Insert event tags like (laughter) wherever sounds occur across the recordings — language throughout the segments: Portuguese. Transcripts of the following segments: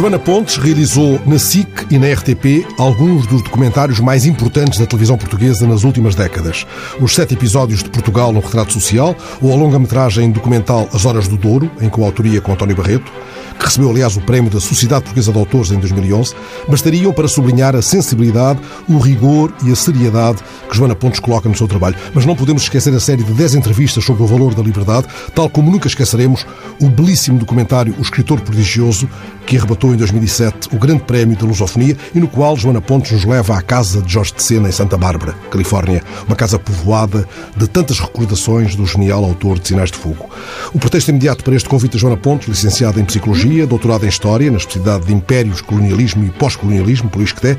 Joana Pontes realizou na SIC e na RTP alguns dos documentários mais importantes da televisão portuguesa nas últimas décadas. Os sete episódios de Portugal no Retrato Social, ou a longa-metragem documental As Horas do Douro, em coautoria com António Barreto, que recebeu, aliás, o prémio da Sociedade Portuguesa de Autores em 2011, bastariam para sublinhar a sensibilidade, o rigor e a seriedade que Joana Pontes coloca no seu trabalho. Mas não podemos esquecer a série de 10 entrevistas sobre o valor da liberdade, tal como nunca esqueceremos o belíssimo documentário O Escritor Prodigioso, que arrebatou em 2007 o Grande Prémio da Lusofonia e no qual Joana Pontes nos leva à casa de Jorge de Sena, em Santa Bárbara, Califórnia, uma casa povoada de tantas recordações do genial autor de Sinais de Fogo. O pretexto imediato para este convite a Joana Pontes, licenciada em Psicologia, doutorada em História, na especialidade de Impérios, Colonialismo e Pós-Colonialismo, por ISCTE,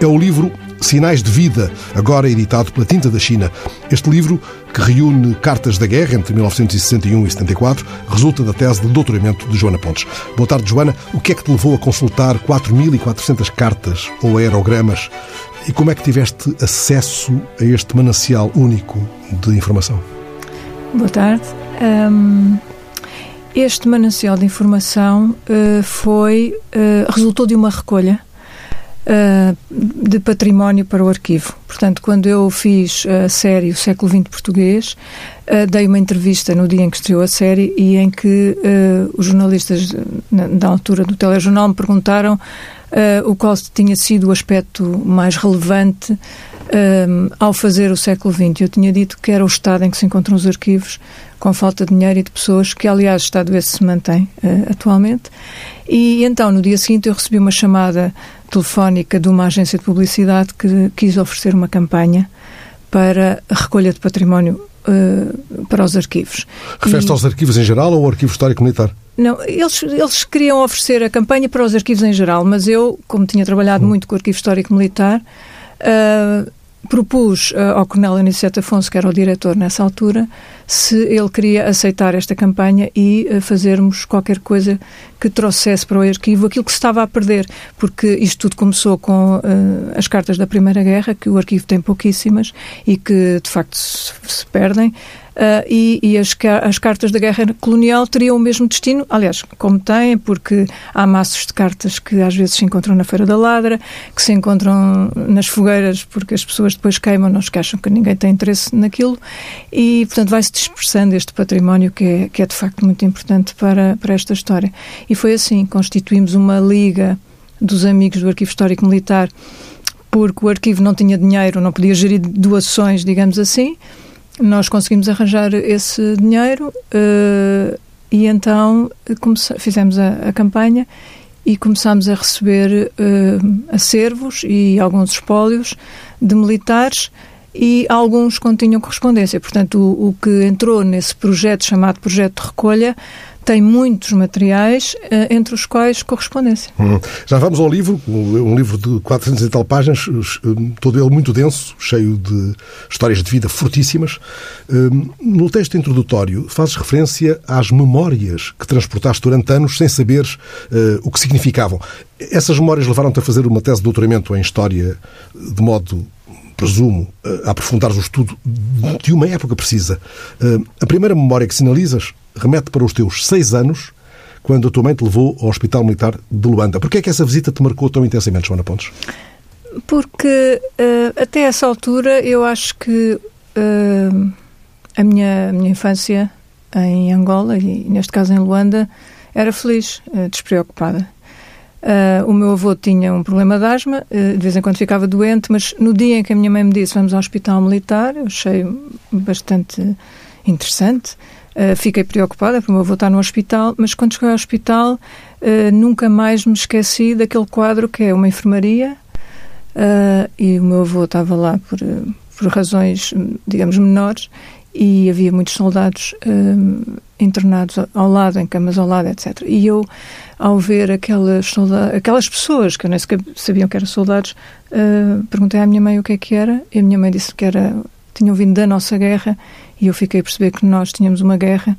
é o livro Sinais de Vida, agora editado pela Tinta da China. Este livro, que reúne cartas da guerra entre 1961 e 74, resulta da tese de doutoramento de Joana Pontes. Boa tarde, Joana. O que é que te levou a consultar 4.400 cartas ou aerogramas e como é que tiveste acesso a este manancial único de informação? Boa tarde. Um, este manancial de informação uh, foi uh, resultou de uma recolha uh, de património para o arquivo. Portanto, quando eu fiz a série O Século XX Português, dei uma entrevista no dia em que estreou a série e em que os jornalistas na, da altura do telejornal me perguntaram o qual tinha sido o aspecto mais relevante um, ao fazer o século XX. Eu tinha dito que era o estado em que se encontram os arquivos, com falta de dinheiro e de pessoas, que aliás o estado esse se mantém uh, atualmente. E então, no dia seguinte, eu recebi uma chamada telefónica de uma agência de publicidade que quis oferecer uma campanha para a recolha de património uh, para os arquivos. Refere-se aos arquivos em geral ou ao arquivo histórico militar? Não, eles, eles queriam oferecer a campanha para os arquivos em geral, mas eu, como tinha trabalhado hum. muito com o arquivo histórico militar, uh, propus uh, ao Coronel Aniceto Afonso, que era o diretor nessa altura, se ele queria aceitar esta campanha e uh, fazermos qualquer coisa que trouxesse para o arquivo aquilo que se estava a perder, porque isto tudo começou com uh, as cartas da Primeira Guerra, que o arquivo tem pouquíssimas e que de facto se, se perdem. Uh, e, e as, as, cartas da guerra colonial teriam o mesmo destino, aliás, como têm, porque há maços de cartas que às vezes se encontram na Feira da Ladra, que se encontram nas fogueiras porque as pessoas depois queimam, não que acham que ninguém tem interesse naquilo, e portanto vai-se dispersando este património que é, que é de facto muito importante para, para esta história. E foi assim, constituímos uma liga dos amigos do Arquivo Histórico Militar, porque o arquivo não tinha dinheiro, não podia gerir doações, digamos assim, nós conseguimos arranjar esse dinheiro uh, e então fizemos a, a, campanha e começámos a receber uh, acervos e alguns espólios de militares e alguns continham correspondência. Portanto, o, o que entrou nesse projeto chamado Projeto de Recolha tem muitos materiais, eh, entre os quais correspondência. Hum. Já vamos ao livro, um livro de 400 e tal páginas, eh, todo ele muito denso, cheio de histórias de vida fortíssimas. Hum, no texto introdutório, fazes referência às memórias que transportaste durante anos sem saberes uh, o que significavam. Essas memórias levaram-te a fazer uma tese de doutoramento em História de modo presumo, a aprofundar o estudo de uma época precisa. A primeira memória que sinalizas remete para os teus seis anos, quando a tua mãe te levou ao Hospital Militar de Luanda. Porquê é que essa visita te marcou tão intensamente, Joana Pontes? Porque uh, até essa altura eu acho que uh, a, minha, a minha infância em Angola e neste caso em Luanda era feliz, uh, despreocupada. o meu avô tinha um problema de asma, de vez em quando ficava doente, mas no dia em que a minha mãe me disse vamos ao hospital militar, eu achei bastante interessante. Uh, fiquei preocupada porque o meu avô está no hospital, mas quando cheguei ao hospital uh, nunca mais me esqueci daquele quadro que é uma enfermaria uh, e o meu avô estava lá por, por razões, digamos, menores e havia muitos soldados internados ao lado, em camas ao lado, etc. E eu, ao ver aquelas, soldados, aquelas pessoas que eu nem sequer sabiam que eram soldados, perguntei à minha mãe o que é que era e a minha mãe disse que era tinham vindo da nossa guerra e eu fiquei a perceber que nós tínhamos uma guerra.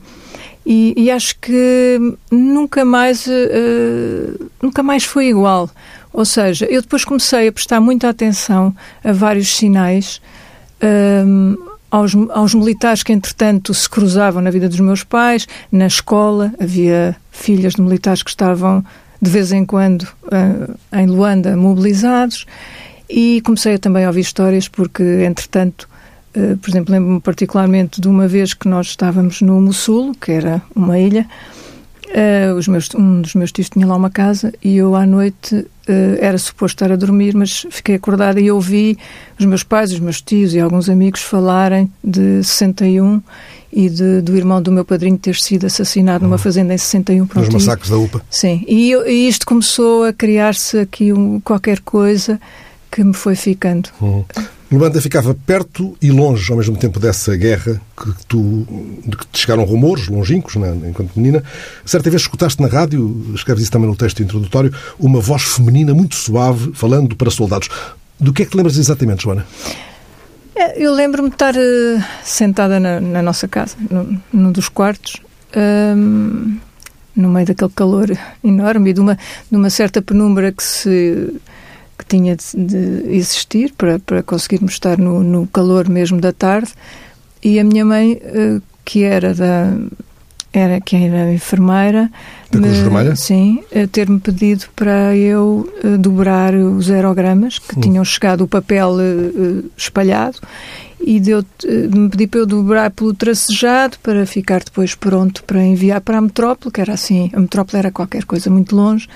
E, e acho que nunca mais uh, nunca mais foi igual. Ou seja eu depois comecei a prestar muita atenção a vários sinais um, eh, aos, aos militares que entretanto se cruzavam na vida dos meus pais. Na escola havia filhas de militares que estavam de vez em quando uh, em Luanda mobilizados. E comecei também a ouvir histórias porque, entretanto, uh, por exemplo, lembro-me particularmente de uma vez que nós estávamos no Mossul, que era uma ilha, Uh, os meus, um dos meus tios tinha lá uma casa e eu à noite uh, era suposto estar a dormir, mas fiquei acordada e ouvi os meus pais, os meus tios e alguns amigos falarem de 61 e de, do irmão do meu padrinho ter sido assassinado numa hum. fazenda em 61. Pronto, Nos massacres da UPA. Sim, e, e isto começou a criar-se aqui um, qualquer coisa que me foi ficando. Uhum. Luanda ficava perto e longe ao mesmo tempo dessa guerra que tu, de que te chegaram rumores longínquos, né, enquanto menina. Certa vez escutaste na rádio, escreves isso também no texto introdutório, uma voz feminina muito suave falando para soldados. Do que é que te lembras exatamente, Joana? É, eu lembro-me de estar uh, sentada na, na, nossa casa, no, num dos quartos, um, no meio daquele calor enorme e de uma, de uma certa penumbra que se que tinha de, de existir para, para conseguirmos estar no, no, calor mesmo da tarde. E a minha mãe, uh, que era da era que era enfermeira, da Cruz Vermelha? Sim, ter-me pedido para eu uh, dobrar os aerogramas que hum. tinham chegado o papel espalhado e deu, me pediu para eu dobrar pelo tracejado para ficar depois pronto para enviar para a metrópole, que era assim, a metrópole era qualquer coisa muito longe,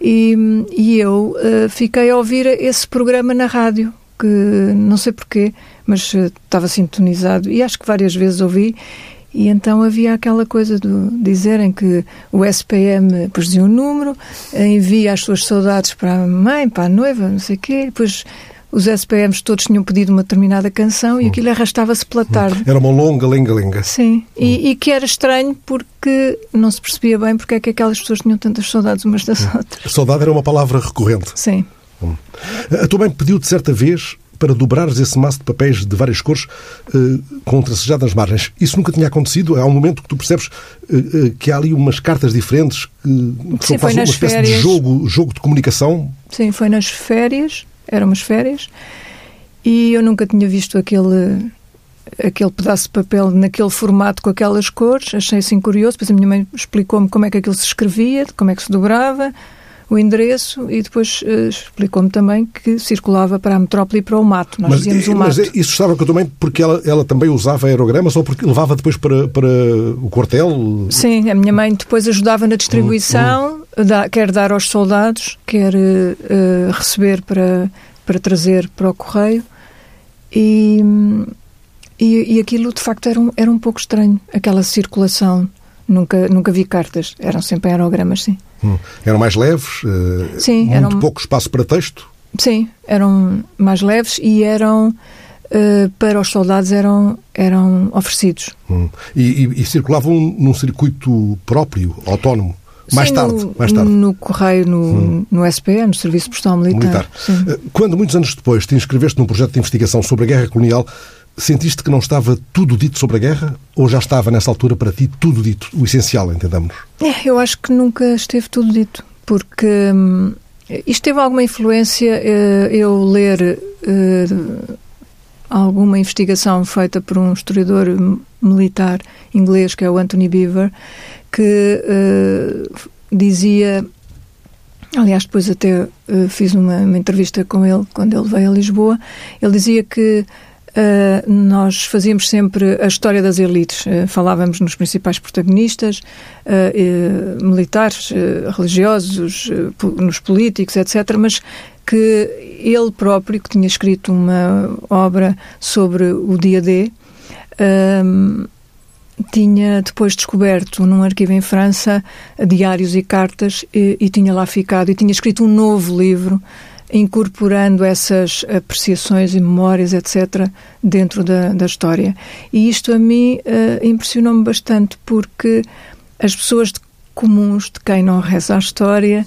e, e eu uh, fiquei a ouvir esse programa na rádio, que não sei porquê, mas uh, estava sintonizado e acho que várias vezes ouvi. E então havia aquela coisa de dizerem que o SPM depois dizia um número, envia as suas saudades para a mãe, para a noiva, não sei o quê, depois os SPMs todos tinham pedido uma determinada canção e hum. aquilo arrastava-se pela hum. tarde. Era uma longa lenga-lenga. Sim, e, hum. e, que era estranho porque não se percebia bem porque é que aquelas pessoas tinham tantas saudades umas das outras. Saudade era uma palavra recorrente. Sim. A tua mãe pediu-te certa vez para dobrares esse maço de papéis de várias cores uh, com tracejado nas margens. Isso nunca tinha acontecido? Há um momento que tu percebes uh, uh, que há ali umas cartas diferentes que, que Sim, são quase uma espécie férias. de jogo, jogo de comunicação? Sim, foi nas férias eram umas férias, e eu nunca tinha visto aquele aquele pedaço de papel naquele formato com aquelas cores, achei assim curioso, depois a minha mãe explicou-me como é que aquilo se escrevia, como é que se dobrava, o endereço e depois uh, explicou-me também que circulava para a metrópole e para o mato. Nós mas, dizíamos o mas mato. isso estava com a tua mãe porque ela, ela também usava aerogramas ou porque levava depois para, para o quartel? Sim, a minha mãe depois ajudava na distribuição, hum, hum. Da, quer dar aos soldados, quer uh, receber para para trazer para o correio e, e, e, aquilo de facto era um, era um pouco estranho, aquela circulação. Nunca, nunca vi cartas, eram sempre aerogramas, sim. Hum. Eram mais leves? Uh, sim, muito eram, pouco espaço para texto? Sim, eram mais leves e eram uh, para os soldados eram, eram oferecidos. Hum. E, e, e, circulavam num circuito próprio, autónomo? Mais Sim, tarde, no, mais tarde. No Correio, no, hum. no SPE, no Serviço Postal Militar. militar. Eh, quando, muitos anos depois, te inscreveste num projeto de investigação sobre a guerra colonial, sentiste que não estava tudo dito sobre a guerra? Ou já estava, nessa altura, para ti, tudo dito? O essencial, entendamos? É, eu acho que nunca esteve tudo dito. Porque hum, isto teve alguma influência, uh, eu ler uh, alguma investigação feita por um historiador militar inglês, que é o Anthony Beaver, que uh, dizia. Aliás, depois até uh, fiz uma, uma, entrevista com ele quando ele veio a Lisboa. Ele dizia que uh, nós fazíamos sempre a história das elites. falávamos nos principais protagonistas, militares, religiosos, nos políticos, etc. Mas que ele próprio, que tinha escrito uma obra sobre o dia D, tinha depois descoberto num arquivo em França diários e cartas e, e, tinha lá ficado e tinha escrito um novo livro incorporando essas apreciações e memórias, etc., dentro da, da história. E isto a mim uh, impressionou-me bastante porque as pessoas de comuns, de quem não reza a história,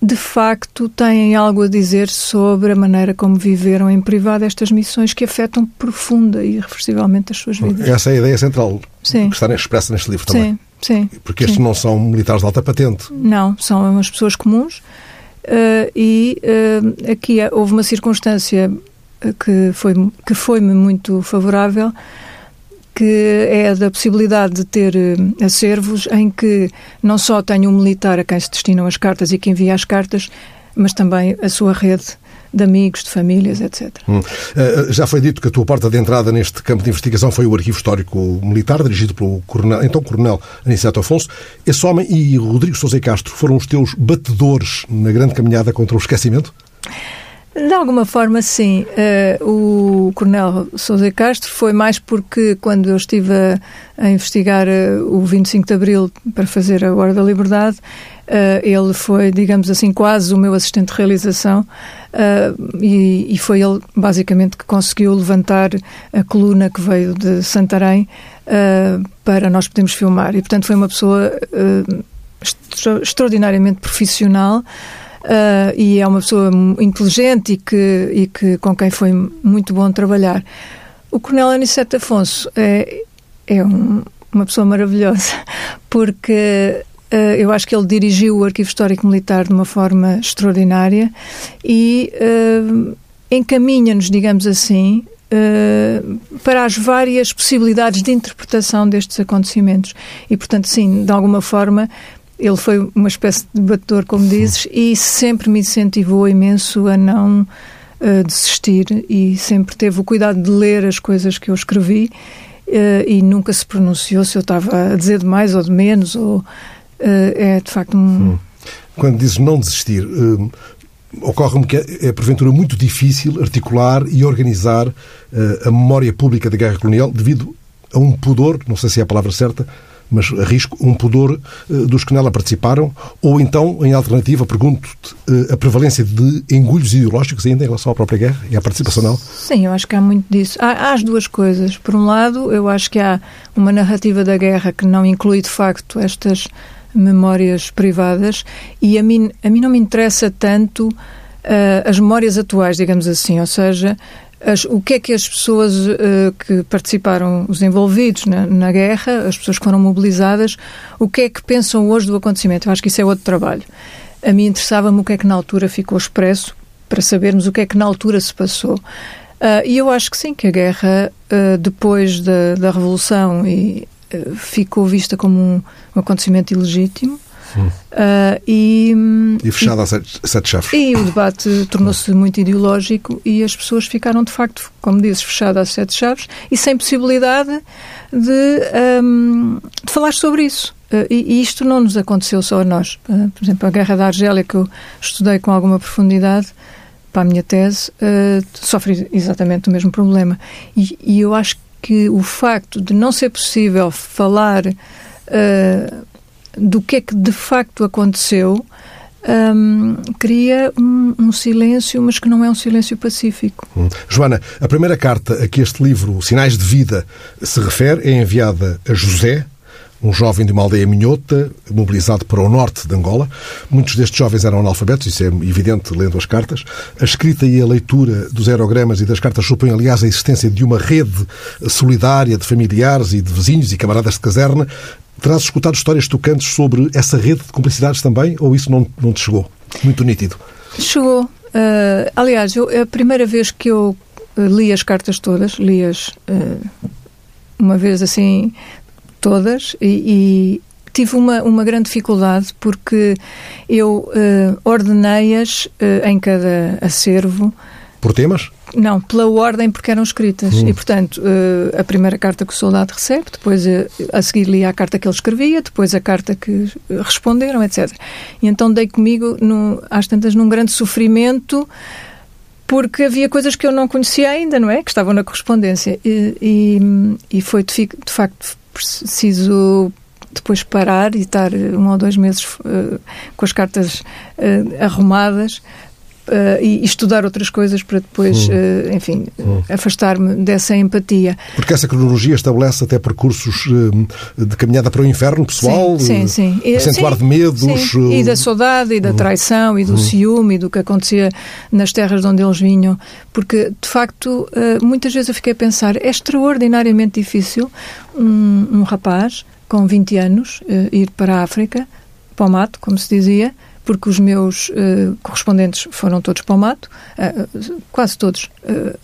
de facto têm algo a dizer sobre a maneira como viveram em privado estas missões que afetam profunda e irreversivelmente as suas vidas. Essa é a ideia central sim. que está expressa neste livro também. Sim, sim. Porque estes sim. não são militares de alta patente. Não, são as pessoas comuns uh, e uh, aqui houve uma circunstância que foi que foi-me muito favorável que é da possibilidade de ter acervos em que não só tenho um militar a quem se destinam as cartas e que envia as cartas, mas também a sua rede de amigos, de famílias, etc. Hum. Uh, já foi dito que a tua porta de entrada neste campo de investigação foi o Arquivo Histórico Militar, dirigido pelo coronel, então Coronel Aniceto Afonso. Esse homem e Rodrigo Sousa Castro foram os teus batedores na grande caminhada contra o esquecimento? De alguma forma, sim. Uh, o Coronel Sousa Castro foi mais porque, quando eu estive a, a investigar uh, o 25 de Abril para fazer a Hora da Liberdade, ele foi, digamos assim, quase o meu assistente de realização e, e, foi ele, basicamente, que conseguiu levantar a coluna que veio de Santarém para nós podermos filmar. E, portanto, foi uma pessoa extra extraordinariamente profissional. Uh, e é uma pessoa inteligente e que, e que com quem foi muito bom trabalhar. O Coronel Aniceto Afonso é, é um, uma pessoa maravilhosa, (laughs) porque eu acho que ele dirigiu o Arquivo Histórico Militar de uma forma extraordinária e uh, encaminha-nos, digamos assim, para as várias possibilidades de interpretação destes acontecimentos. E, portanto, sim, de alguma forma, ele foi uma espécie de batedor, como dizes, e sempre me incentivou imenso a não uh, desistir e sempre teve o cuidado de ler as coisas que eu escrevi uh, e nunca se pronunciou se eu estava a dizer de mais ou de menos. Ou, uh, é de facto um. Quando dizes não desistir, ocorre-me que é, é, porventura, muito difícil articular e organizar a memória pública da guerra colonial devido a um pudor, não sei se é a palavra certa, mas arrisco um pudor eh, dos que nela participaram, ou então, em alternativa, pergunto-te eh, a prevalência de engulhos ideológicos ainda em relação à própria guerra e à participação nela? Sim, eu acho que há muito disso. Há, há, as duas coisas. Por um lado, eu acho que há uma narrativa da guerra que não inclui, de facto, estas memórias privadas e a mim, a mim não me interessa tanto uh, as memórias atuais, digamos assim, ou seja, as, o que é que as pessoas uh, que participaram, os envolvidos na, na, guerra, as pessoas que foram mobilizadas, o que é que pensam hoje do acontecimento? Eu acho que isso é outro trabalho. A mim interessava-me o que é que na altura ficou expresso, para sabermos o que é que na altura se passou. Uh, e eu acho que sim, que a guerra, uh, depois da, da Revolução, e, ficou vista como um, um acontecimento ilegítimo. Uh, e, e fechada a sete, sete chaves. E o debate tornou-se muito ideológico e as pessoas ficaram, de facto, como dizes, fechadas a sete chaves e sem possibilidade de, um, de falar sobre isso. Uh, e, e, isto não nos aconteceu só a nós. Uh, por exemplo, a Guerra da Argélia, que eu estudei com alguma profundidade para a minha tese, sofre exatamente o mesmo problema. E, e, eu acho que o facto de não ser possível falar do que é que de facto aconteceu, um, cria um, um, silêncio, mas que não é um silêncio pacífico. Hum. Joana, a primeira carta a que este livro, Sinais de Vida, se refere é enviada a José, um jovem de uma aldeia minhota, mobilizado para o norte de Angola. Muitos destes jovens eram analfabetos, isso é evidente lendo as cartas. A escrita e a leitura dos aerogramas e das cartas supõem, aliás, a existência de uma rede solidária de familiares e de vizinhos e camaradas de caserna Terás escutado histórias tocantes sobre essa rede de cumplicidades também, ou isso não, não te chegou? Muito nítido. Chegou. Uh, aliás, eu, a primeira vez que eu uh, li as cartas todas, li-as uh, uma vez assim, todas, e, e, tive uma, uma grande dificuldade porque eu ordenei-as em cada acervo. Por temas? Não, pela ordem porque eram escritas. Hum. E, portanto, uh, a primeira carta que o soldado recebe, depois uh, a seguir lia a carta que ele escrevia, depois a carta que responderam, etc. E então dei comigo, no, às tantas, num grande sofrimento porque havia coisas que eu não conhecia ainda, não é? Que estavam na correspondência. E, e, e foi, de, de facto, preciso depois parar e estar um ou dois meses uh, com as cartas uh, arrumadas Uh, e, estudar outras coisas para depois, hum. uh, enfim, hum. afastar-me dessa empatia. Porque essa cronologia estabelece até percursos uh, de caminhada para o inferno pessoal, sim, sim, sim. acentuar de medos. Sim. E da saudade, e da hum. traição, e do hum. ciúme, e do que acontecia nas terras de onde eles vinham. Porque, de facto, muitas vezes eu fiquei a pensar, é extraordinariamente difícil um, um rapaz com 20 anos ir para a África, para o mato, como se dizia, porque os meus uh, correspondentes foram todos para o mato, uh, quase todos, uh,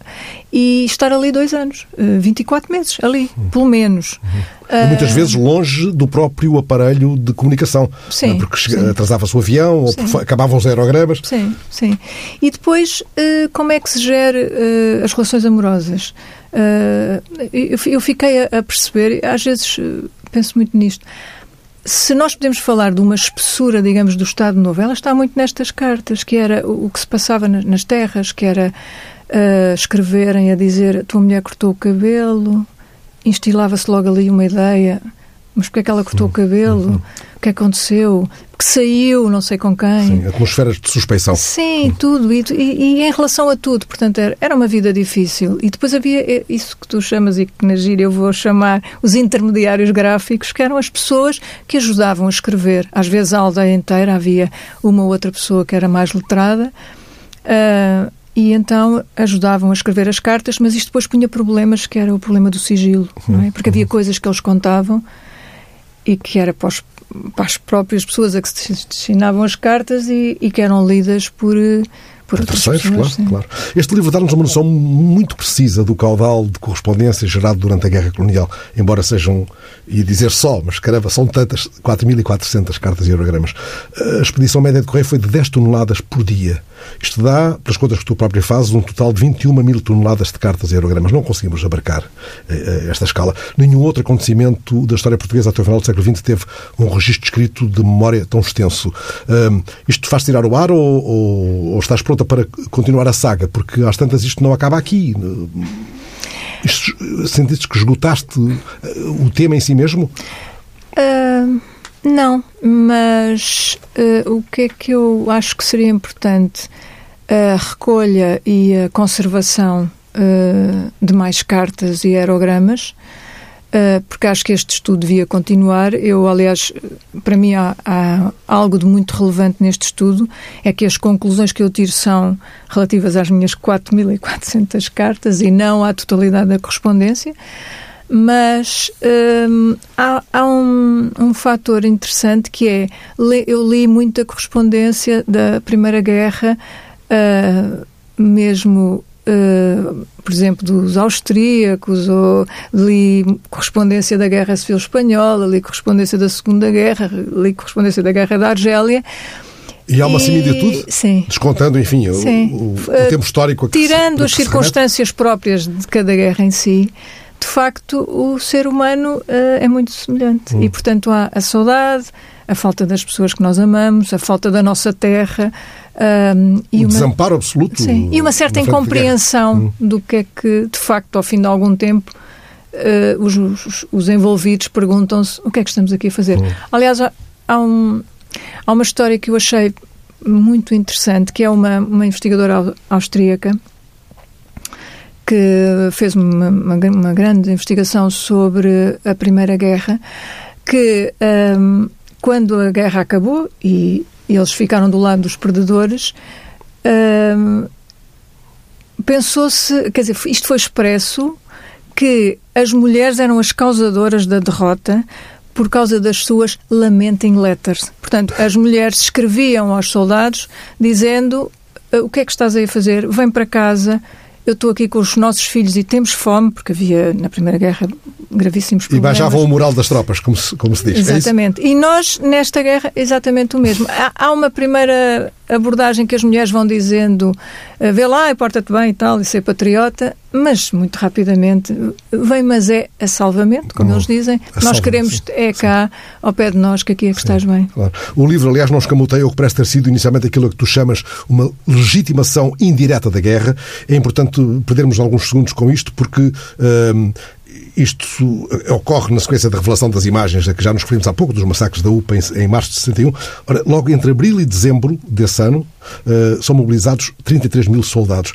e estar ali dois anos, uh, 24 meses, ali, uhum. pelo menos. Uhum. E muitas vezes longe do próprio aparelho de comunicação, sim, porque atrasava-se o avião, sim. ou acabavam os aerogramas. Sim, sim. E depois, como é que se gera as relações amorosas? eu fiquei a perceber, às vezes penso muito nisto, se nós podemos falar de uma espessura, digamos, do Estado Novo, ela está muito nestas cartas, que era o que se passava nas terras, que era uh, escreverem a dizer tua mulher cortou o cabelo, instilava-se logo ali uma ideia, mas porque é que ela cortou o cabelo? Uhum. O que aconteceu? Que saiu, não sei com quem. Sim, atmosferas de suspeição. Sim, tudo. E, e, e, em relação a tudo. Portanto, era, uma vida difícil. E depois havia isso que tu chamas e que na gíria eu vou chamar os intermediários gráficos, que eram as pessoas que ajudavam a escrever. Às vezes a aldeia inteira havia uma ou outra pessoa que era mais letrada. Uh, e então ajudavam a escrever as cartas, mas isto depois punha problemas, que era o problema do sigilo, é? Porque havia uhum. coisas que eles contavam e que era para os para as próprias pessoas a que se destinavam as cartas e, e que eram lidas por, eh, por terceiros, pessoas, claro, claro. Este livro dá-nos uma noção muito precisa do caudal de correspondência gerado durante a Guerra Colonial, embora sejam, ia dizer só, mas caramba, são tantas, 4.400 cartas e aerogramas. A expedição média de correio foi de 10 toneladas por dia. Isto dá, pelas contas que tu própria fazes, um total de 21 mil toneladas de cartas e aerogramas. Não conseguimos abarcar uh, esta escala. Nenhum outro acontecimento da história portuguesa até o final do século XX teve um registro escrito de memória tão extenso. Uh, isto faz tirar o ar ou, ou, ou, estás para continuar a saga? Porque às tantas isto não acaba aqui. Sentiste que esgotaste o tema em si mesmo? Uh... Não, mas uh, o que é que eu acho que seria importante? A recolha e a conservação uh, de mais cartas e aerogramas, porque acho que este estudo devia continuar. Eu, aliás, para mim há, há, algo de muito relevante neste estudo, é que as conclusões que eu tiro são relativas às minhas 4.400 cartas e não à totalidade da correspondência mas hum, há, há um, um fator interessante que é eu li muita correspondência da Primeira Guerra, uh, mesmo Uh, por exemplo, dos austríacos, ou li correspondência da Guerra Civil Espanhola, li correspondência da Segunda Guerra, li correspondência da Guerra da Argélia. E há uma similitude, sim. descontando, enfim, sim. O, o, o, tempo histórico. A que Tirando se, as circunstâncias próprias de cada guerra em si, de facto, o ser humano uh, é muito semelhante. Hum. E, portanto, há a saudade, a falta das pessoas que nós amamos, a falta da nossa terra. Um, e um uma, desamparo absoluto. Sim, e uma certa incompreensão hum. do que é que, de facto, ao fim de algum tempo, uh, os, os, os, envolvidos perguntam-se o que é que estamos aqui a fazer. Hum. Aliás, há, há, um, há uma história que eu achei muito interessante, que é uma, uma investigadora austríaca que fez uma, uma, uma, grande investigação sobre a Primeira Guerra, que um, quando a guerra acabou e, e, eles ficaram do lado dos perdedores, um, pensou-se, quer dizer, isto foi expresso que as mulheres eram as causadoras da derrota por causa das suas lamenting letters. Portanto, as mulheres escreviam aos soldados dizendo o que é que estás aí a fazer? Vem para casa, eu estou aqui com os nossos filhos e temos fome, porque havia na Primeira Guerra gravíssimos problemas. E baixavam o moral das tropas, como se, como se diz. É exatamente. É e nós, nesta guerra, exatamente o mesmo. Há, há uma primeira abordagem que as mulheres vão dizendo eh, vê lá, porta-te bem e tal, e ser patriota, mas muito rapidamente vem, mas é a salvamento, como eles dizem. Nós queremos, é cá, sim. ao pé de nós, que aqui é que sim, estás bem. Claro. O livro, aliás, não escamoteia o que parece ter sido inicialmente aquilo que tu chamas uma legitimação indireta da guerra. É importante perdermos alguns segundos com isto, porque hum, isto ocorre na sequência da revelação das imagens a que já nos referimos há pouco, dos massacres da UPA em, março de 61. Ora, logo entre abril e dezembro desse ano, uh, são mobilizados 33 mil soldados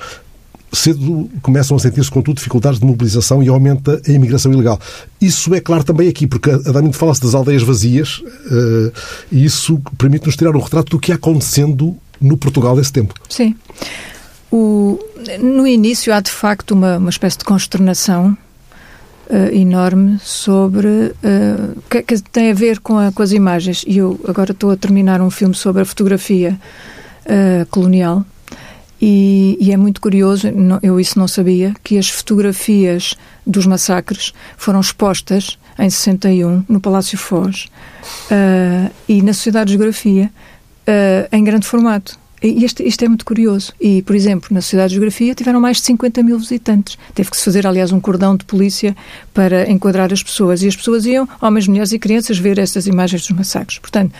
cedo começam a sentir-se, contudo, dificuldades de mobilização e aumenta a imigração ilegal. Isso é claro também aqui, porque a Damino fala-se das aldeias vazias uh, e isso permite-nos tirar um retrato do que ia acontecendo no Portugal desse tempo. Sim. O, no início há, de facto, uma, uma espécie de consternação uh, enorme sobre uh, que, que, tem a ver com, a, com, as imagens. E eu agora estou a terminar um filme sobre a fotografia uh, colonial e, e, é muito curioso, não, eu isso não sabia, que as fotografias dos massacres foram expostas em 61 no Palácio Foz e na Sociedade de Geografia em grande formato. E isto, é muito curioso. E, por exemplo, na Sociedade de Geografia tiveram mais de 50 mil visitantes. Teve que se fazer, aliás, um cordão de polícia para enquadrar as pessoas. E as pessoas iam, homens, mulheres e crianças, ver estas imagens dos massacres. Portanto,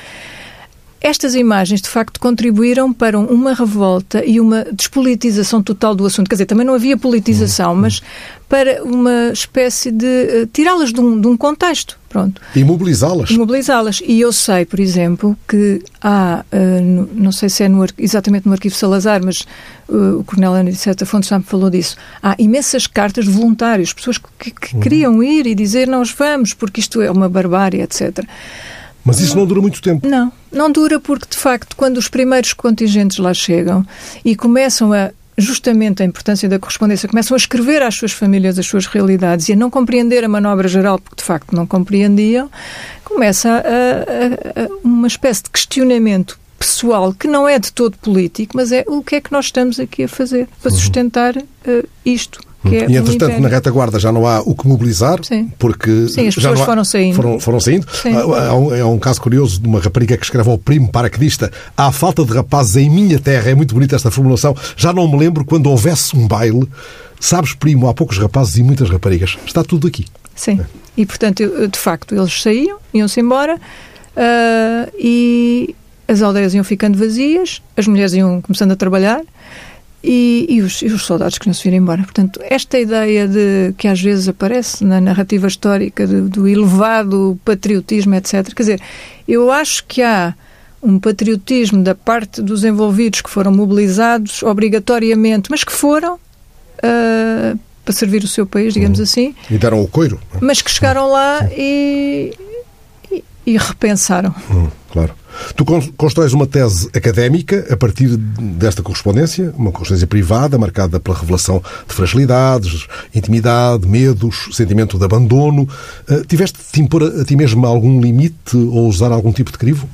estas imagens, de facto, contribuíram para uma revolta e uma despolitização total do assunto. Quer dizer, também não havia politização, hum, mas para uma espécie de uh, tirá-las de, um, de um, contexto. Pronto. E mobilizá-las. Mobilizá-las. E eu sei, por exemplo, que há, uh, não sei se é no, exatamente no Arquivo Salazar, mas uh, o Coronel Aniceto Fontes já me falou disso, há imensas cartas de voluntários, pessoas que, que uhum. queriam ir e dizer nós vamos, porque isto é uma barbárie, etc. Mas isso não dura muito tempo. Não, não dura porque, de facto, quando os primeiros contingentes lá chegam e começam a justamente a importância da correspondência, começam a escrever às suas famílias as suas realidades e a não compreender a manobra geral, porque de facto não compreendiam, começa a, a, a uma espécie de questionamento pessoal que não é de todo político, mas é o que é que nós estamos aqui a fazer para uhum. sustentar uh, isto. É e, entretanto, na retaguarda já não há o que mobilizar, Sim. porque Sim, as já pessoas há, foram saindo. Foram, foram saindo. Há, há, um, há, um, caso curioso de uma rapariga que escreve ao primo paraquedista: Há falta de rapazes em minha terra. É muito bonita esta formulação. Já não me lembro quando houvesse um baile. Sabes, primo, há poucos rapazes e muitas raparigas. Está tudo aqui. Sim. É. E, portanto, de facto, eles saíam, iam-se embora uh, e as aldeias iam ficando vazias, as mulheres iam começando a trabalhar e, e, os, e, os, soldados que não se viram embora. Portanto, esta ideia de que às vezes aparece na narrativa histórica de, do elevado patriotismo, etc. Quer dizer, eu acho que há um patriotismo da parte dos envolvidos que foram mobilizados obrigatoriamente, mas que foram uh, para servir o seu país, digamos uhum. assim. E deram o coiro. Mas que chegaram lá e, e, e repensaram. Uhum, claro. Tu constróis uma tese académica a partir desta correspondência, uma correspondência privada, marcada pela revelação de fragilidades, intimidade, medos, sentimento de abandono. Uh, tiveste de te impor a, ti mesmo algum limite ou usar algum tipo de crivo?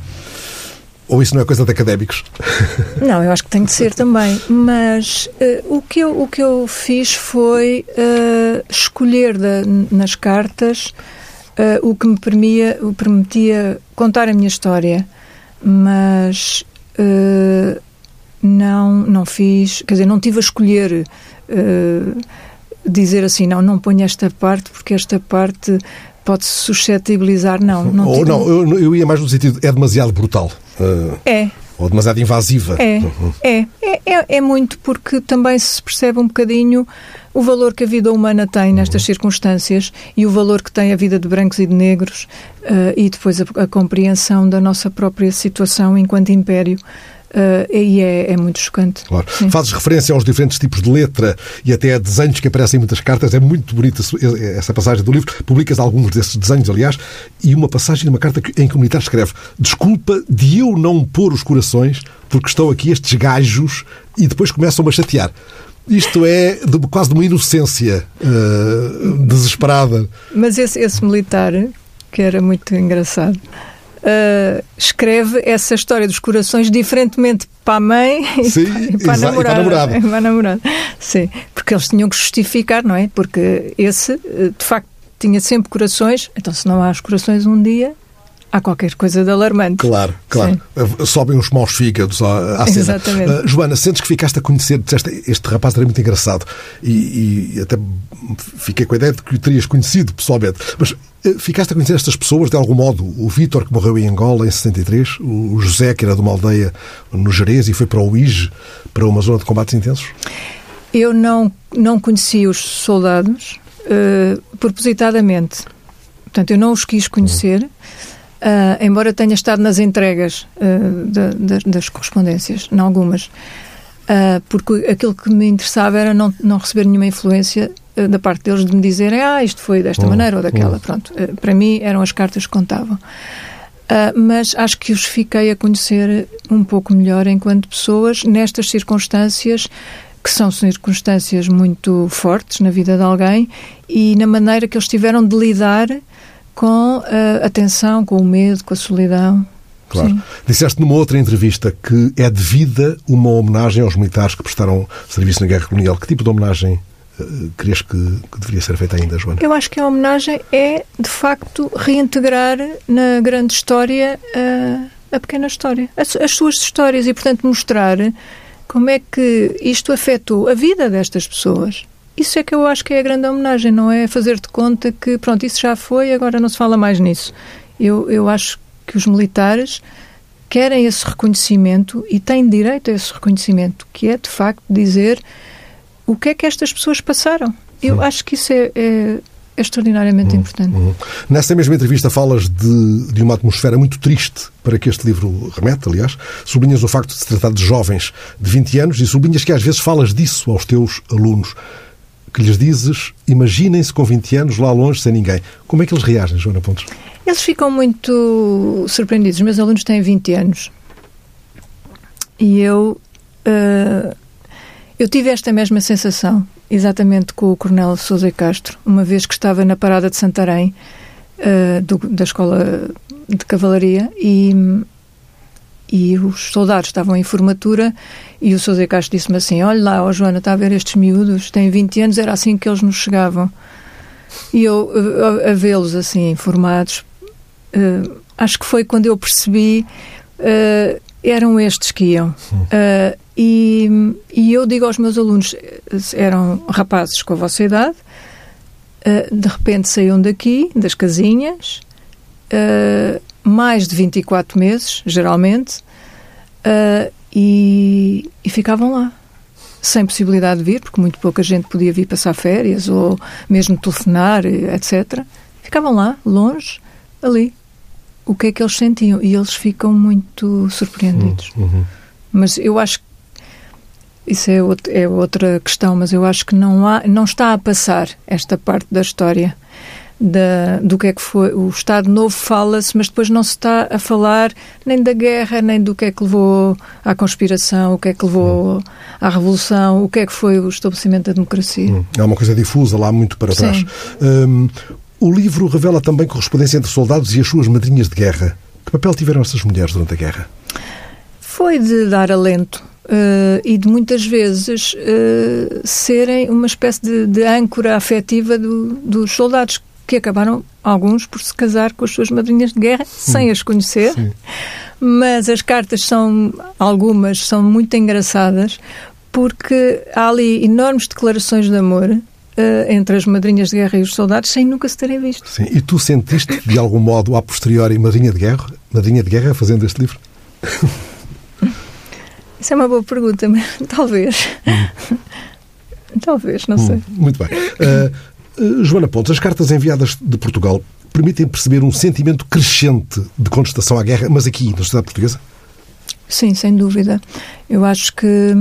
Ou isso não é coisa de académicos? (laughs) Não, eu acho que tem de ser também. Mas uh, o, que eu, o que eu fiz foi uh, escolher da, nas cartas uh, o que me permia, permitia contar a minha história mas uh, não, não fiz, quer dizer, não tive a escolher uh, dizer assim, não, não ponho esta parte porque esta parte pode-se suscetibilizar, não. não Ou não, eu, eu, ia mais no sentido, é demasiado brutal. Uh, é. Ou demasiado invasiva. É, uhum. é, é, é, é muito porque também se percebe um bocadinho o valor que a vida humana tem nestas circunstâncias e o valor que tem a vida de brancos e de negros uh, e depois a, a, compreensão da nossa própria situação enquanto império. Uh, e é, é, muito chocante. Claro. Fazes referência aos diferentes tipos de letra e até a desenhos que aparecem em muitas cartas. É muito bonita essa passagem do livro. Publicas alguns desses desenhos, aliás, e uma passagem de uma carta em que o militar escreve: Desculpa de eu não pôr os corações, porque estão aqui estes gajos e depois começam-me a chatear. Isto é de, quase de uma inocência uh, desesperada. Mas esse, esse, militar, que era muito engraçado, uh, escreve essa história dos corações diferentemente para a mãe (laughs) Sim, e, para, a namorada, e para a namorada. (laughs) para a namorada. Sim, porque eles tinham que justificar, não é? Porque esse, eh, de facto, tinha sempre corações, então se não há os corações um dia, há qualquer coisa de alarmante. Claro, claro. Sim. Sobem os maus fígados à, cena. Exatamente. Uh, Joana, sentes que ficaste a conhecer, disseste, este rapaz era muito engraçado e, e, até fiquei com a ideia de que o terias conhecido pessoalmente, mas uh, ficaste a conhecer estas pessoas de algum modo? O Vítor, que morreu em Angola em 63, o José, que era de uma aldeia no Jerez e foi para o IGE, para uma zona de combates intensos? Eu não, não conheci os soldados uh, propositadamente. Portanto, eu não os quis conhecer. Uhum Uh, embora tenha estado nas entregas uh, de, de, das correspondências, em algumas, uh, porque aquilo que me interessava era não, não receber nenhuma influência da parte deles de me dizerem ah, isto foi desta oh, maneira ou daquela. Oh. Pronto, para mim eram as cartas que contavam. mas acho que os fiquei a conhecer um pouco melhor enquanto pessoas nestas circunstâncias que são circunstâncias muito fortes na vida de alguém e na maneira que eles tiveram de lidar com a tensão, com o medo, com a solidão. Claro. Sim. Disseste numa outra entrevista que é devida uma homenagem aos militares que prestaram serviço na Guerra Colonial. Que tipo de homenagem uh, querias que, que, deveria ser feita ainda, Joana? Eu acho que a homenagem é, de facto, reintegrar na grande história uh, a pequena história, as, as suas histórias e, portanto, mostrar como é que isto afetou a vida destas pessoas. Isso é que eu acho que é a grande homenagem, não é fazer de conta que, pronto, isso já foi, agora não se fala mais nisso. Eu, eu acho que os militares querem esse reconhecimento e têm direito a esse reconhecimento, que é, de facto, dizer o que é que estas pessoas passaram. Eu hum. acho que isso é, é é extraordinariamente uhum. importante. Uhum. Nessa mesma entrevista falas de, de uma atmosfera muito triste para que este livro remete, aliás. Sublinhas o facto de se tratar de jovens de 20 anos e sublinhas que às vezes falas disso aos teus alunos. Que lhes dizes, imaginem-se com 20 anos lá longe sem ninguém. Como é que eles reagem, Joana Pontes? Eles ficam muito surpreendidos. Os meus alunos têm 20 anos. E eu... Uh, eu tive esta mesma sensação exatamente com o Coronel Sousa Castro, uma vez que estava na parada de Santarém, uh, do, da Escola de Cavalaria, e, e os soldados estavam em formatura, e o Sousa Castro disse-me assim, olha lá, oh Joana, está a ver estes miúdos, têm 20 anos, era assim que eles nos chegavam. E eu, a, a vê-los assim, formados, uh, acho que foi quando eu percebi... Uh, eram estes que iam. Uh, e, e, eu digo aos meus alunos, eram rapazes com a vossa idade, de repente saíam daqui, das casinhas, uh, mais de 24 meses, geralmente, e, e ficavam lá sem possibilidade de vir, porque muito pouca gente podia vir passar férias ou mesmo telefonar, etc. Ficavam lá, longe, ali, o que é que eles sentiam e eles ficam muito surpreendidos. Uhum. uhum. Mas eu acho que isso é, outro, é, outra questão, mas eu acho que não, há, não está a passar esta parte da história da, do que é que foi. O Estado Novo fala-se, mas depois não se está a falar nem da guerra, nem do que é que levou à conspiração, o que é que levou uhum. à revolução, o que é que foi o estabelecimento da democracia. Hum. É uma coisa difusa lá muito para trás. Hum, o livro revela também correspondência entre soldados e as suas madrinhas de guerra. Que papel tiveram essas mulheres durante a guerra? Foi de dar alento uh, e de muitas vezes uh, serem uma espécie de, de âncora afetiva do, dos soldados que acabaram, alguns, por se casar com as suas madrinhas de guerra sem as conhecer. Sim. Mas as cartas são, algumas, são muito engraçadas porque há ali enormes declarações de amor uh, entre as madrinhas de guerra e os soldados sem nunca se terem visto. Sim. E tu sentiste, de algum modo, a posteriori, madrinha de guerra, madrinha de guerra fazendo este livro? (laughs) Isso é uma boa pergunta, mas (laughs) talvez. Hum. talvez, não hum. sei. Muito bem. Uh, Joana Pontes, as cartas enviadas de Portugal permitem perceber um sentimento crescente de contestação à guerra, mas aqui, na sociedade portuguesa? Sim, sem dúvida. Eu acho que,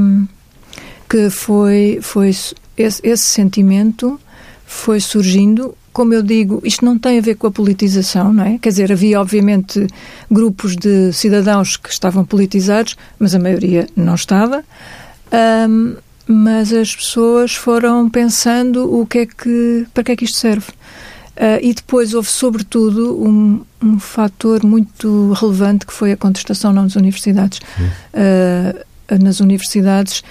que foi, foi esse, esse sentimento foi surgindo como eu digo, isto não tem a ver com a politização, não é? Quer dizer, havia obviamente grupos de cidadãos que estavam politizados, mas a maioria não estava. Um, mas as pessoas foram pensando o que é que, para que é que isto serve. Uh, e depois houve, sobretudo, um, um fator muito relevante que foi a contestação nas universidades. Uh, nas universidades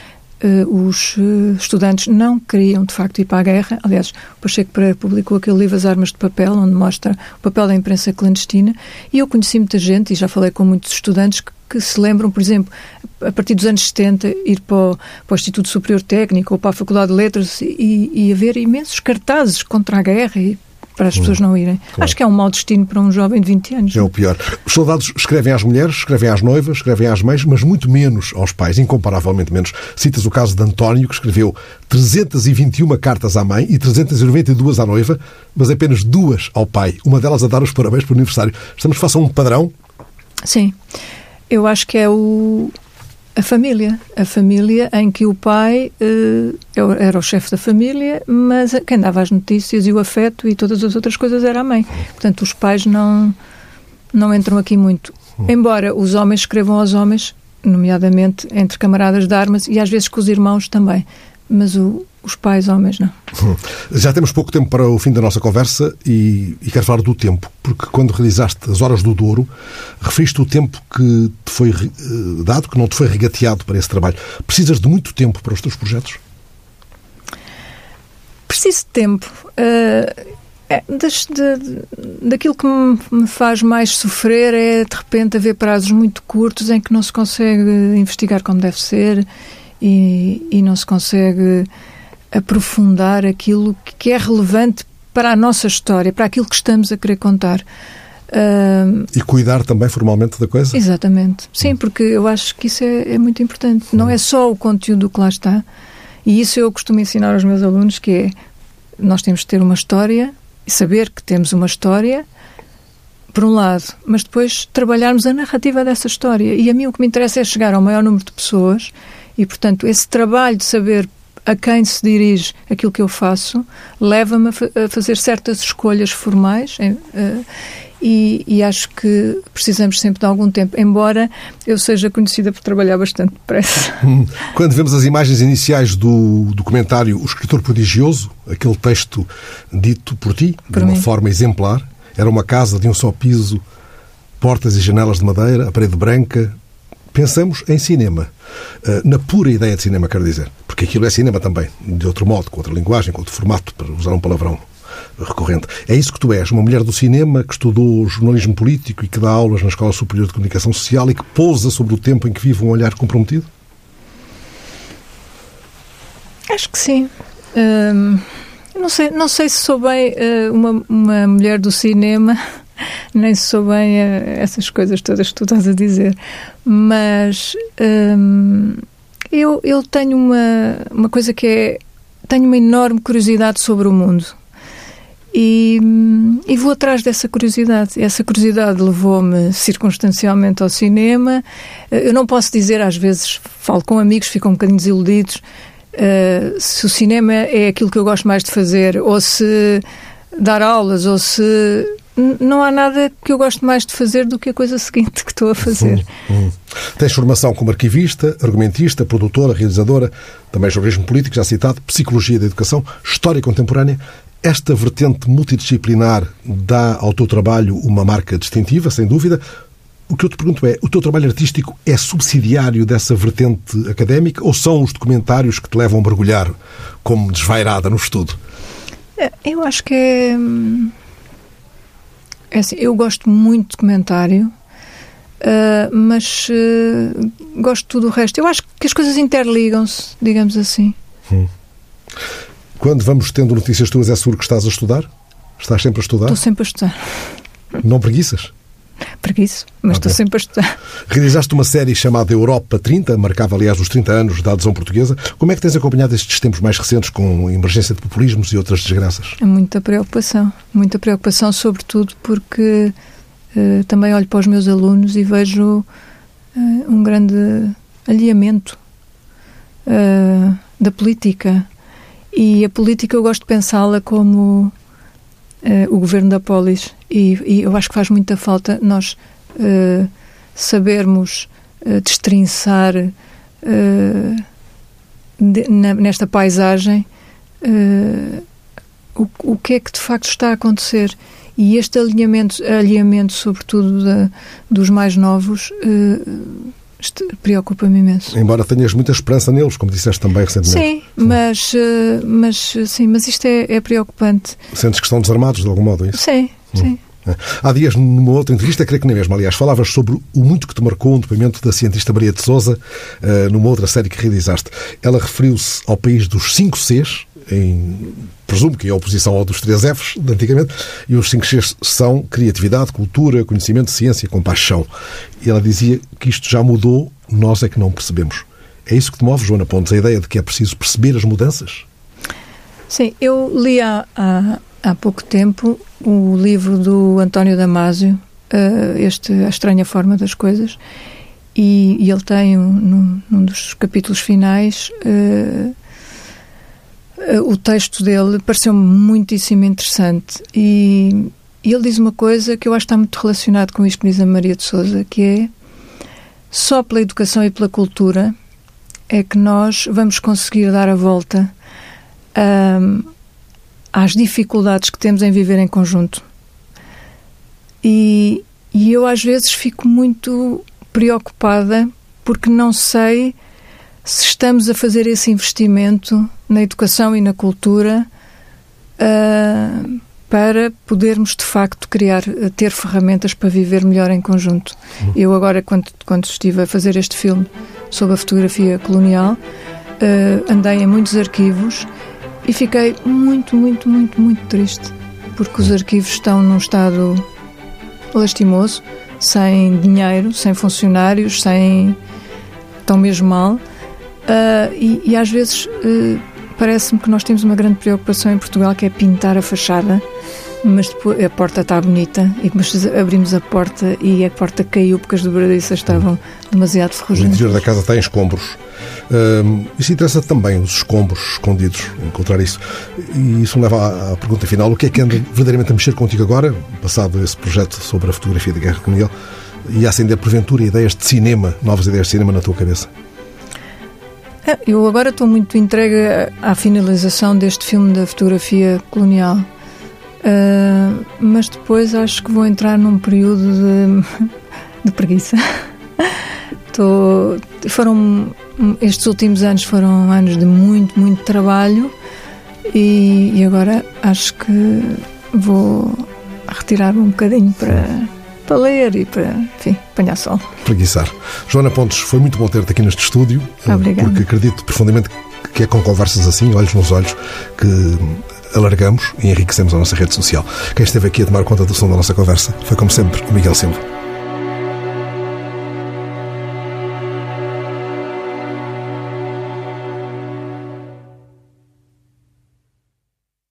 Uh, os uh, estudantes não queriam de facto ir para a guerra. Aliás, o Pacheco publicou aquele livro As Armas de Papel, onde mostra o papel da imprensa clandestina. E eu conheci muita gente, e já falei com muitos estudantes, que, que se lembram, por exemplo, a partir dos anos 70, ir para o, para o Instituto Superior Técnico ou para a Faculdade de Letras e, e haver imensos cartazes contra a guerra e para as hum, pessoas não irem. Claro. Acho que é um mau destino para um jovem de 20 anos. É o pior. Os soldados escrevem às mulheres, escrevem às noivas, escrevem às mães, mas muito menos aos pais, incomparavelmente menos. Citas o caso de António, que escreveu 321 cartas à mãe e 392 à noiva, mas apenas duas ao pai. Uma delas a dar os parabéns para o aniversário. Estamos face a um padrão? Sim. Eu acho que é o, a família. A família em que o pai uh, era o chefe da família, mas quem dava as notícias e o afeto e todas as outras coisas era a mãe. Portanto, os pais não, não entram aqui muito. Embora os homens escrevam aos homens nomeadamente entre camaradas de armas e às vezes com os irmãos também. Mas o, os pais homens não. Hum. Já temos pouco tempo para o fim da nossa conversa e, e quero falar do tempo, porque quando realizaste as Horas do Douro, referiste o tempo que foi uh, dado, que não te foi regateado para esse trabalho. Precisas de muito tempo para os teus projetos? Preciso de tempo. Uh, é, das, de, daquilo que me, faz mais sofrer é, de repente, haver prazos muito curtos em que não se consegue investigar como deve ser e, e não se consegue aprofundar aquilo que é relevante para a nossa história, para aquilo que estamos a querer contar. Uh, e cuidar também formalmente da coisa? Exatamente. Sim, porque eu acho que isso é, é muito importante. Não é só o conteúdo que lá está. E isso eu costumo ensinar aos meus alunos, que é nós temos de ter uma história e saber que temos uma história, por um lado, mas depois trabalharmos a narrativa dessa história. E a mim o que me interessa é chegar ao maior número de pessoas e, portanto, esse trabalho de saber a quem se dirige aquilo que eu faço leva-me a, fazer certas escolhas formais uh, e, e, acho que precisamos sempre de algum tempo, embora eu seja conhecida por trabalhar bastante depressa. (laughs) Quando vemos as imagens iniciais do documentário O Escritor Prodigioso, aquele texto dito por ti, por de uma mim. forma exemplar, era uma casa de um só piso, portas e janelas de madeira, a parede branca, pensamos em cinema. Eh, na pura ideia de cinema, quero dizer. Porque aquilo é cinema também, de outro modo, com outra linguagem, com outro formato, para usar um palavrão recorrente. É isso que tu és, uma mulher do cinema que estudou jornalismo político e que dá aulas na Escola Superior de Comunicação Social e que pousa sobre o tempo em que vive um olhar comprometido? Acho que sim. Hum, não, sei, não sei se sou bem uh, uma, uma mulher do cinema (laughs) nem sou bem essas coisas todas que tu estás a dizer, mas hum, eu, eu tenho uma, uma coisa que é. Tenho uma enorme curiosidade sobre o mundo. E, e, vou atrás dessa curiosidade. Essa curiosidade levou-me circunstancialmente ao cinema. Eu não posso dizer, às vezes, falo com amigos, ficam um bocadinho desiludidos, uh, se o cinema é aquilo que eu gosto mais de fazer, ou se dar aulas, ou se não há nada que eu gosto mais de fazer do que a coisa seguinte que estou a fazer. Hum, hum. Tens formação como arquivista, argumentista, produtora, realizadora, também jornalismo político, já citado, psicologia da educação, história contemporânea. Esta vertente multidisciplinar dá ao teu trabalho uma marca distintiva, sem dúvida. O que eu te pergunto é: o teu trabalho artístico é subsidiário dessa vertente académica ou são os documentários que te levam a mergulhar como desvairada no estudo? É, eu acho que é é assim, eu gosto muito de documentário, uh, mas uh, gosto de tudo o resto. Eu acho que as coisas interligam-se, digamos assim. Hum. Quando vamos tendo notícias tuas, é seguro que estás a estudar? Estás sempre a estudar? Estou sempre a estudar. Não preguiças? Preguiço, mas ah, estou sempre a estudar. (laughs) Realizaste uma série chamada Europa 30, marcava aliás os 30 anos da adesão portuguesa. Como é que tens acompanhado estes tempos mais recentes com emergência de populismos e outras desgraças? É muita preocupação, muita preocupação, sobretudo porque uh, também olho para os meus alunos e vejo uh, um grande alinhamento uh, da política. E a política eu gosto de pensá-la como uh, o governo da polis. E, e, eu acho que faz muita falta nós uh, sabermos uh, destrinçar de, na, nesta paisagem o, o que é que de facto está a acontecer. E este alinhamento, alinhamento sobretudo da, dos mais novos preocupa-me imenso. Embora tenhas muita esperança neles, como disseste também recentemente. Sim, mas, eh, mas, sim, mas isto é, é preocupante. Sentes que estão desarmados de algum modo, é isso? Sim, hum. sim. É. Há dias, numa outra entrevista, creio que nem mesmo, aliás, falavas sobre o muito que te marcou um depoimento da cientista Maria de Souza, uh, numa outra série que realizaste. Ela referiu-se ao país dos cinco Cs, em, presumo que a oposição ao dos três Fs de antigamente, e os cinco Cs são criatividade, cultura, conhecimento, ciência, compaixão. E ela dizia que isto já mudou, nós é que não percebemos. É isso que te move, Joana Pontes, a ideia de que é preciso perceber as mudanças? Sim, eu li há, há, há pouco tempo o livro do António Damasio, uh, este A Estranha Forma das Coisas, e, e ele tem, um, num, num, dos capítulos finais, uh, eh, o texto dele pareceu-me muitíssimo interessante e, ele diz uma coisa que eu acho que está muito relacionado com isto que diz a Maria de Souza, que é só pela educação e pela cultura é que nós vamos conseguir dar a volta um, às dificuldades que temos em viver em conjunto. E, e eu às vezes fico muito preocupada porque não sei se estamos a fazer esse investimento na educação e na cultura uh, para podermos de facto criar, ter ferramentas para viver melhor em conjunto. Uhum. Eu agora, quando, quando estive a fazer este filme sobre a fotografia colonial, uh, andei em muitos arquivos e fiquei muito, muito, muito, muito triste porque os arquivos estão num estado lastimoso, sem dinheiro, sem funcionários, sem estão mesmo mal uh, e, e, às vezes uh, parece-me que nós temos uma grande preocupação em Portugal que é pintar a fachada mas depois a porta está bonita e depois abrimos a porta e a porta caiu porque as dobradiças estavam demasiado ferrujentas. O interior da casa tem escombros. Um, isso interessa também, os escombros escondidos, encontrar isso. E isso me leva à, à, pergunta final. O que é que anda verdadeiramente a mexer contigo agora, passado esse projeto sobre a fotografia da Guerra Colonial, e a acender porventura ideias de cinema, novas ideias de cinema na tua cabeça? É, eu agora estou muito entregue à finalização deste filme da fotografia colonial. Uh, mas depois acho que vou entrar num período de, (laughs) de preguiça. Tô, foram estes últimos anos foram anos de muito muito trabalho e, e agora acho que vou retirar-me um bocadinho para para ler e para, enfim, apanhar sol. Preguiçar. Joana Pontes, foi muito bom ter-te aqui neste estúdio, Obrigada. porque acredito profundamente que é com conversas assim, olhos nos olhos, que alargamos e enriquecemos a nossa rede social. Quem esteve aqui a tomar conta do som da nossa conversa foi, como sempre, o Miguel Silva.